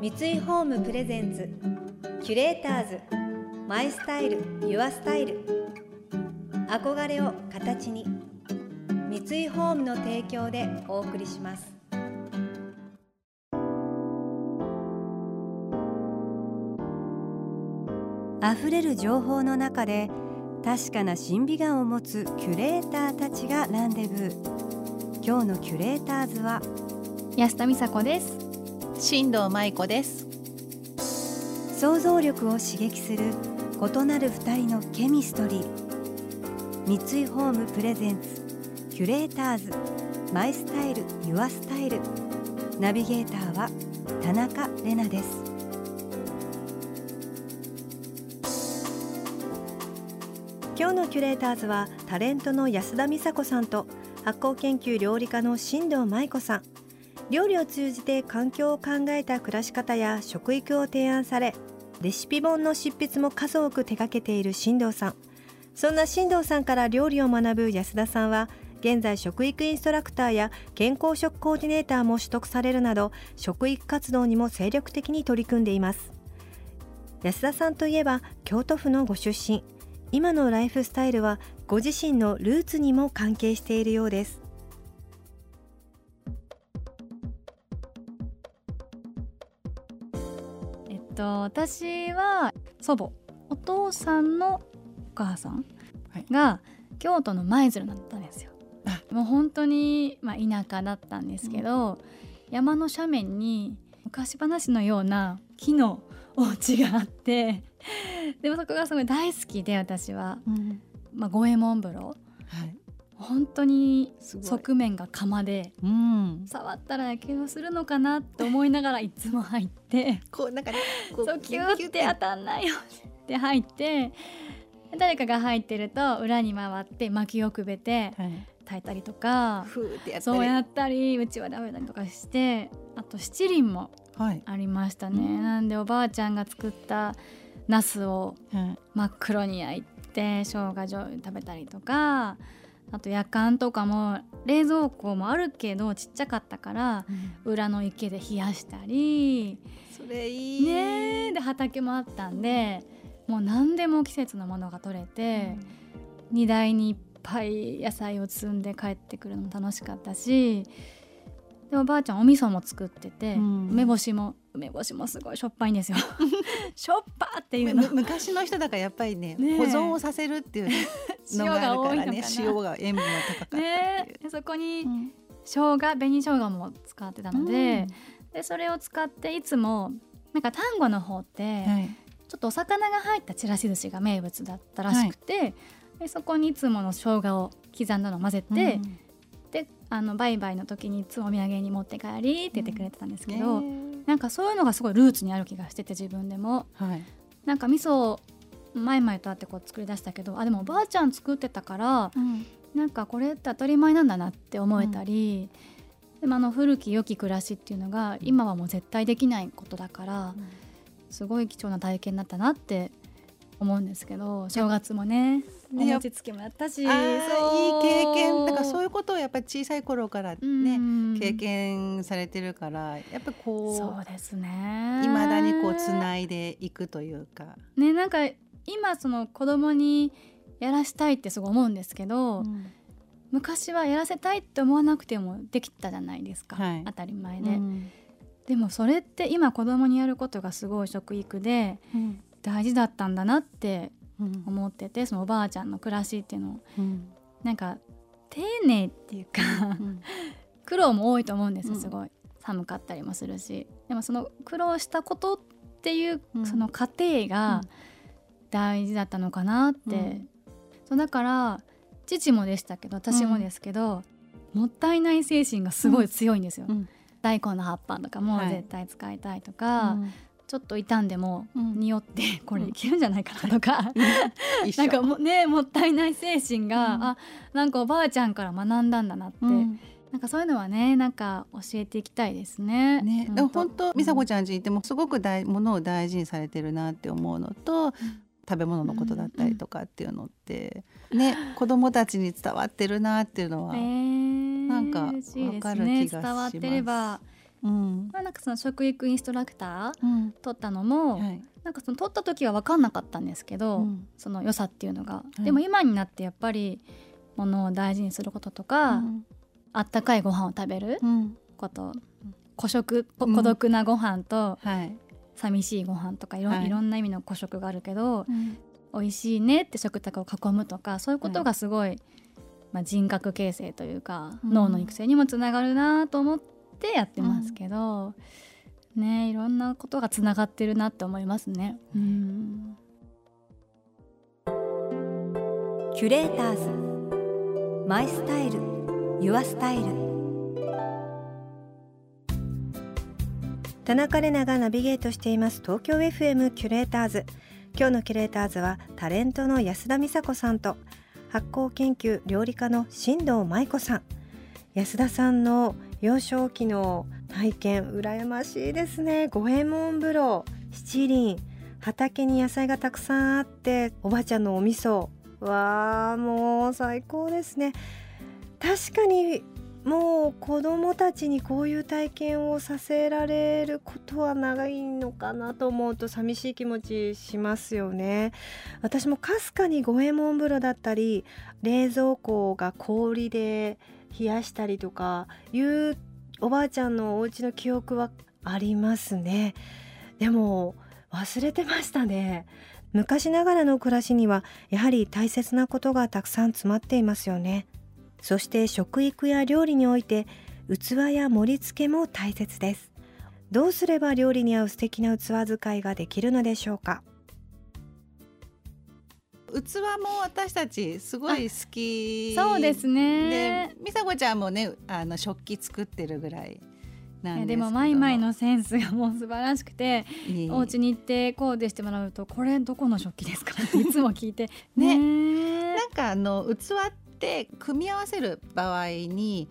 三井ホームプレゼンツキュレーターズマイスタイルユアスタイル。憧れを形に三井ホームの提供でお送りします。溢れる情報の中で確かな審美眼を持つキュレーターたちがランデブー。今日のキュレーターズは安田美沙子です。新藤舞子です。想像力を刺激する異なる二人のケミストリー。三井ホームプレゼンツキュレーターズ。マイスタイルユアスタイル。ナビゲーターは田中れなです。今日のキュレーターズはタレントの安田美沙子さんと発酵研究料理家の新藤舞子さん。料理を通じて環境を考えた暮らし方や食育を提案されレシピ本の執筆も数多く手掛けている新藤さん。そんな新藤さんから料理を学ぶ安田さんは現在食育インストラクターや健康食コーディネーターも取得されるなど食育活動にも精力的に取り組んでいます。安田さんといえば京都府のご出身。今のライフスタイルはご自身のルーツにも関係しているようです。と私は祖母お父さんのお母さんが京都の舞鶴だったんですよ。もう本当に、まあ、田舎だったんですけど、うん、山の斜面に昔話のような木のお家があってでもそこがすごい大好きで私は、うん、まあ、五右衛門風呂、はい、本当に側面が釜で、うん、触ったらやけどするのかなって思いながらいつも入ってこうなんかねそうキューって。当たんないよって入って誰かが入ってると裏に回って薪をくべて、炊いたりとかそうやったりうちは食べたりとかしてあと七輪もありましたね、はい、なんでおばあちゃんが作ったナスを真っ黒に焼いて生姜醤油食べたりとかあと夜間とかも冷蔵庫もあるけどちっちゃかったから、うん、裏の池で冷やしたりそれいい。ねで畑もあったんでもう何でも季節のものが取れて、うん、荷台にいっぱい野菜を積んで帰ってくるのも楽しかったしでおばあちゃんお味噌も作ってて、うん、梅干しも梅干しもすごいしょっぱいんですよ。しょっぱっていうの。昔の人だからやっぱりね、ね、保存をさせるっていうのがあるからね塩が塩分が高かったね。そこに生姜紅生姜も使ってたのでうん、でそれを使っていつもなんか丹後の方って、はい、ちょっとお魚が入ったちらし寿司が名物だったらしくて、はい、でそこにいつもの生姜を刻んだのを混ぜて、うん。であの売買の時にいつもお土産に持って帰りって言ってくれてたんですけど、うん、なんかそういうのがすごいルーツにある気がしてて自分でも、はい、なんか味噌前々とあってこう作り出したけどあでもおばあちゃん作ってたから、うん、なんかこれって当たり前なんだなって思えたり、うん、でもあの古き良き暮らしっていうのが今はもう絶対できないことだから、すごい貴重な体験になったなって思うんですけど正月もねお餅つきもやったし、いい経験。だからそういうことをやっぱり小さい頃からね、経験されてるからやっぱこうそうですね。いまだにこうつないでいくというか。ねなんか今その子供にやらしたいってすごい思うんですけど、うん、昔はやらせたいって思わなくてもできたじゃないですか、はい、当たり前で、うん、でもそれって今子供にやることがすごい食育で大事だったんだなって思ってて、そのおばあちゃんの暮らしっていうの。を、うん、なんか丁寧っていうか苦労も多いと思うんですよすごい、寒かったりもするし。でもその苦労したことっていうその過程が大事だったのかなって、そうだから父もでしたけど私もですけど、もったいない精神がすごい強いんですよ。大根の葉っぱとかも絶対使いたいとか、ちょっと傷んでも匂ってこれいけるんじゃないかなとか、うん、なんかもねもったいない精神が、うん、あなんかおばあちゃんから学んだんだなって、うん、なんかそういうのはねなんか教えていきたいですね。ね。本当。美佐子ちゃんちいてもすごく大ものを大事にされてるなって思うのと、食べ物のことだったりとかっていうのって、ね子供たちに伝わってるなっていうのは、えー、なんか分かる気がします。ね、伝わってれば。うん、まあ、なんかその食育インストラクター取ったのも、はい、なんかその取った時は分かんなかったんですけど、うん、その良さっていうのが、はい、でも今になってやっぱりものを大事にすることとか、うん、あったかいご飯を食べること、孤食孤独なご飯と、はい、寂しいご飯とかいろ,、い、ろんな意味の孤食があるけど、うん、美味しいねって食卓を囲むとかそういうことがすごい、まあ、人格形成というか、脳の育成にもつながるなと思ってやってますけど、ねいろんなことがつながってるなって思いますね。うん。キュレーターズ。マイスタイル。ユアスタイル田中れながナビゲートしています東京 FM キュレーターズ。今日のキュレーターズはタレントの安田美沙子さんと発酵研究料理家の新藤舞子さん。安田さんの幼少期の体験羨ましいですね。五右衛門風呂七輪畑に野菜がたくさんあっておばあちゃんのお味噌。わあもう最高ですね。確かにもう子どもたちにこういう体験をさせられることは長いのかなと思うと寂しい気持ちしますよね。私もかすかに五右衛門風呂だったり冷蔵庫が氷で冷やしたりとかいうおばあちゃんのお家の記憶はありますね。でも忘れてましたね。昔ながらの暮らしにはやはり大切なことがたくさん詰まっていますよね。そして食育や料理において器や盛り付けも大切です。どうすれば料理に合う素敵な器使いができるのでしょうか？器も私たちすごい好きそうですね。で美佐子ちゃんもねあの食器作ってるぐらいなんでもマイマイのセンスがもう素晴らしくてお家に行ってコーデしてもらうとこれどこの食器ですか？いつも聞いて。ね。なんかあの器って組み合わせる場合に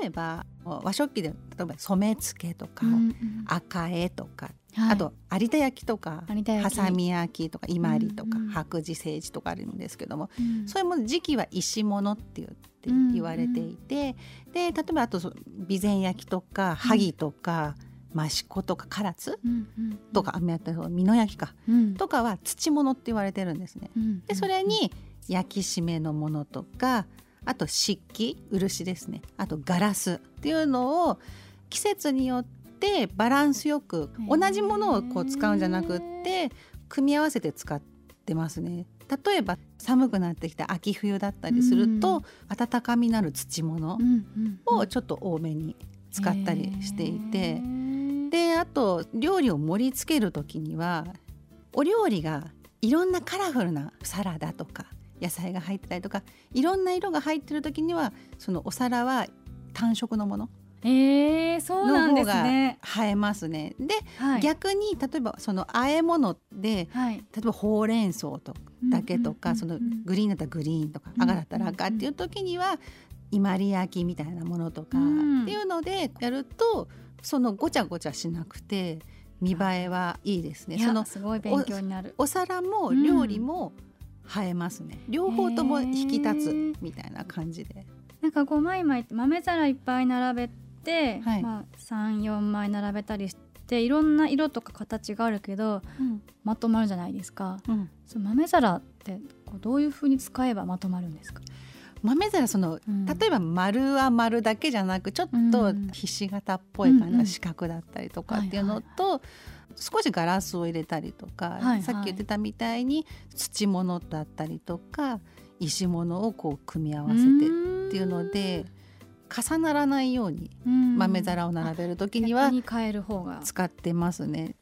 例えば和食器で例えば染付とか、うんうん、赤絵とか、はい、あと有田焼とかはさみ焼きとか伊万里とか、うんうん、白磁青磁とかあるんですけども、うん、それも時期は石物って言って言われていて、うんうん、で例えばあと備前焼とか萩とか、益子とか唐津とか美濃焼か、うん、とかは土物って言われてるんですね。でそれに焼き締めのものとかあと漆器漆ですね。あとガラスっていうのを季節によってバランスよく同じものをこう使うんじゃなくって組み合わせて使ってますね。例えば寒くなってきた秋冬だったりすると、温かみのある土物をちょっと多めに使ったりしていて、であと料理を盛り付ける時にはお料理がいろんなカラフルなサラダとか野菜が入ってたりとかいろんな色が入ってる時にはそのお皿は単色のものえー、そうなんですね。映えますね。で、はい、逆に例えばその和え物で、はい、例えばほうれん草とだけとか、そのグリーンだったらグリーンとか、赤だったら赤っていう時には伊万里焼きみたいなものとかっていうのでやるとそのごちゃごちゃしなくて見栄えはいいですね。そのすごい勉強になるお皿も料理も、うん映えますね。両方とも引き立つみたいな感じで。なんかこうマイマイって豆皿いっぱい並べて、はい、まあ、34枚並べたりしていろんな色とか形があるけど、うん、まとまるじゃないですか、うん、その豆皿ってこうどういうふうに使えばまとまるんですか？豆皿その、うん、例えば丸は丸だけじゃなくちょっとひし形っぽい感じの四角だったりとかっていうのと、少しガラスを入れたりとか、はいはい、さっき言ってたみたいに土物だったりとか石物をこう組み合わせてっていうので重ならないように豆皿を並べる時には使ってますね。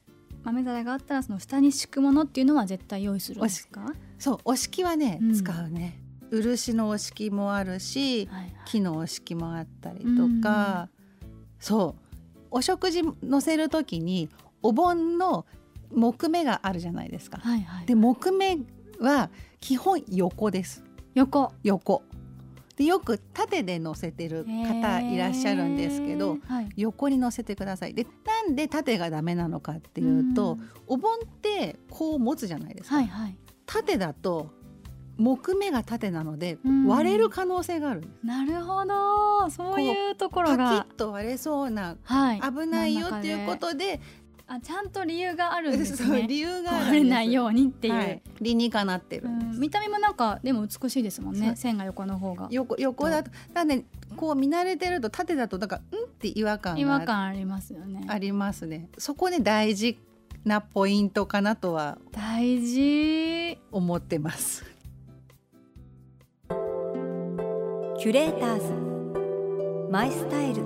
豆皿があったらその下に敷くものっていうのは絶対用意するんですか？そうお敷はね、うん、使うね。漆のお敷もあるし、はいはい、木のお敷もあったりとか、そう。お食事乗せる時にお盆の木目があるじゃないですか。はいはい、で木目は基本横です。横。横。でよく縦で乗せてる方いらっしゃるんですけど、はい、横に乗せてください。でなんで縦がダメなのかっていうと、うお盆ってこう持つじゃないですか。はいはい、縦だと木目が縦なので割れる可能性がある、うん、なるほど。そういうところが。パキッと割れそうな、はい、危ないよっていうことであちゃんと理由があるんですね。理由があるないようにっていう、はい、理にかなってる見た目もなんかでも美しいですもんね。線が横の方が。横横だとだねこう見慣れてると縦だとなんかうんって違和感違和感ありますよね。ありますね。そこね大事なポイントかなとは大事思ってます。キュレーターズマイスタイル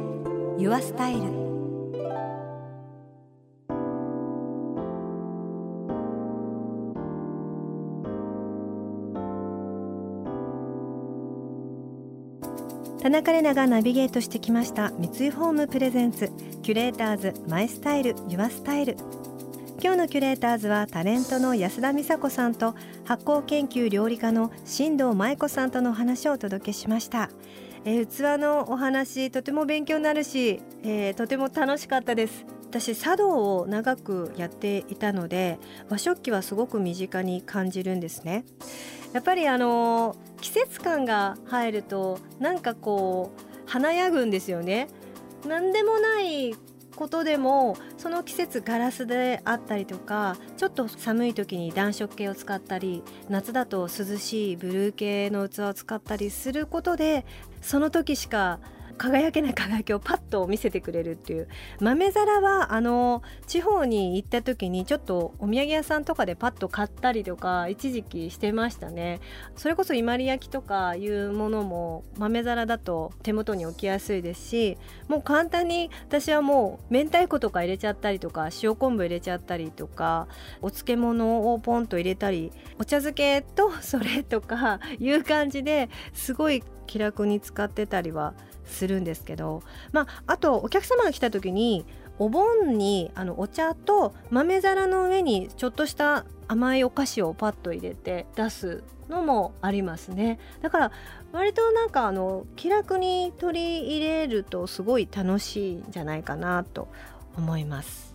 ユアスタイル田中れながナビゲートしてきました三井ホームプレゼンツキュレーターズマイスタイルユアスタイル。今日のキュレーターズはタレントの安田美沙子さんと発酵研究料理家の新藤舞子さんとの話をお届けしました、え、器のお話とても勉強になるし、えー、とても楽しかったです。私茶道を長くやっていたので和食器はすごく身近に感じるんですね。やっぱりあの季節感が入るとなんかこう華やぐんですよね。何でもないことでもその季節ガラスであったりとかちょっと寒い時に暖色系を使ったり夏だと涼しいブルー系の器を使ったりすることでその時しか輝けない輝きをパッと見せてくれるっていう豆皿はあの地方に行った時にちょっとお土産屋さんとかでパッと買ったりとか一時期してましたね。それこそ伊万里焼きとかいうものも豆皿だと手元に置きやすいですしもう簡単に私はもう明太子とか入れちゃったりとか塩昆布入れちゃったりとかお漬物をポンと入れたりお茶漬けとそれとかいう感じですごい気楽に使ってたりはするんですけど、まあ、あとお客様が来た時にお盆にあのお茶と豆皿の上にちょっとした甘いお菓子をパッと入れて出すのもありますね。だから割となんかあの気楽に取り入れるとすごい楽しいんじゃないかなと思います。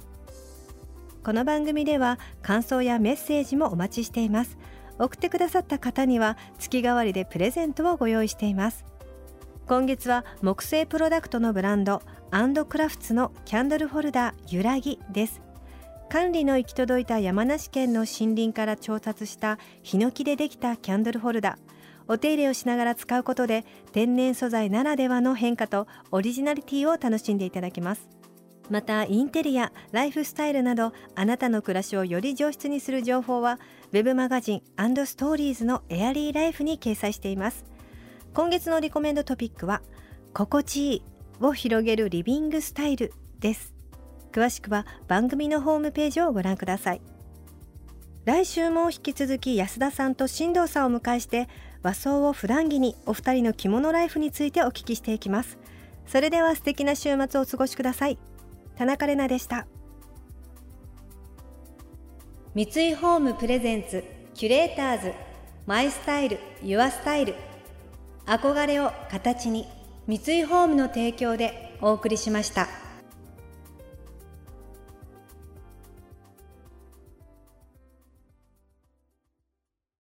この番組では感想やメッセージもお待ちしています。送ってくださった方には月替わりでプレゼントをご用意しています。今月は木製プロダクトのブランドアンドクラフツのキャンドルホルダーゆらぎです。管理の行き届いた山梨県の森林から調達したヒノキでできたキャンドルホルダー。お手入れをしながら使うことで天然素材ならではの変化とオリジナリティを楽しんでいただけます。またインテリアライフスタイルなどあなたの暮らしをより上質にする情報は web マガジンストーリーズのエアリーライフに掲載しています。今月のリコメンドトピックは心地いいを広げるリビングスタイルです。詳しくは番組のホームページをご覧ください。来週も引き続き安田さんと新藤さんを迎えして和装を普段着にお二人の着物ライフについてお聞きしていきます。それでは素敵な週末をお過ごしください。田中れなでした三井ホームプレゼンツキュレーターズマイスタイルユアスタイル憧れを形に三井ホームの提供でお送りしました。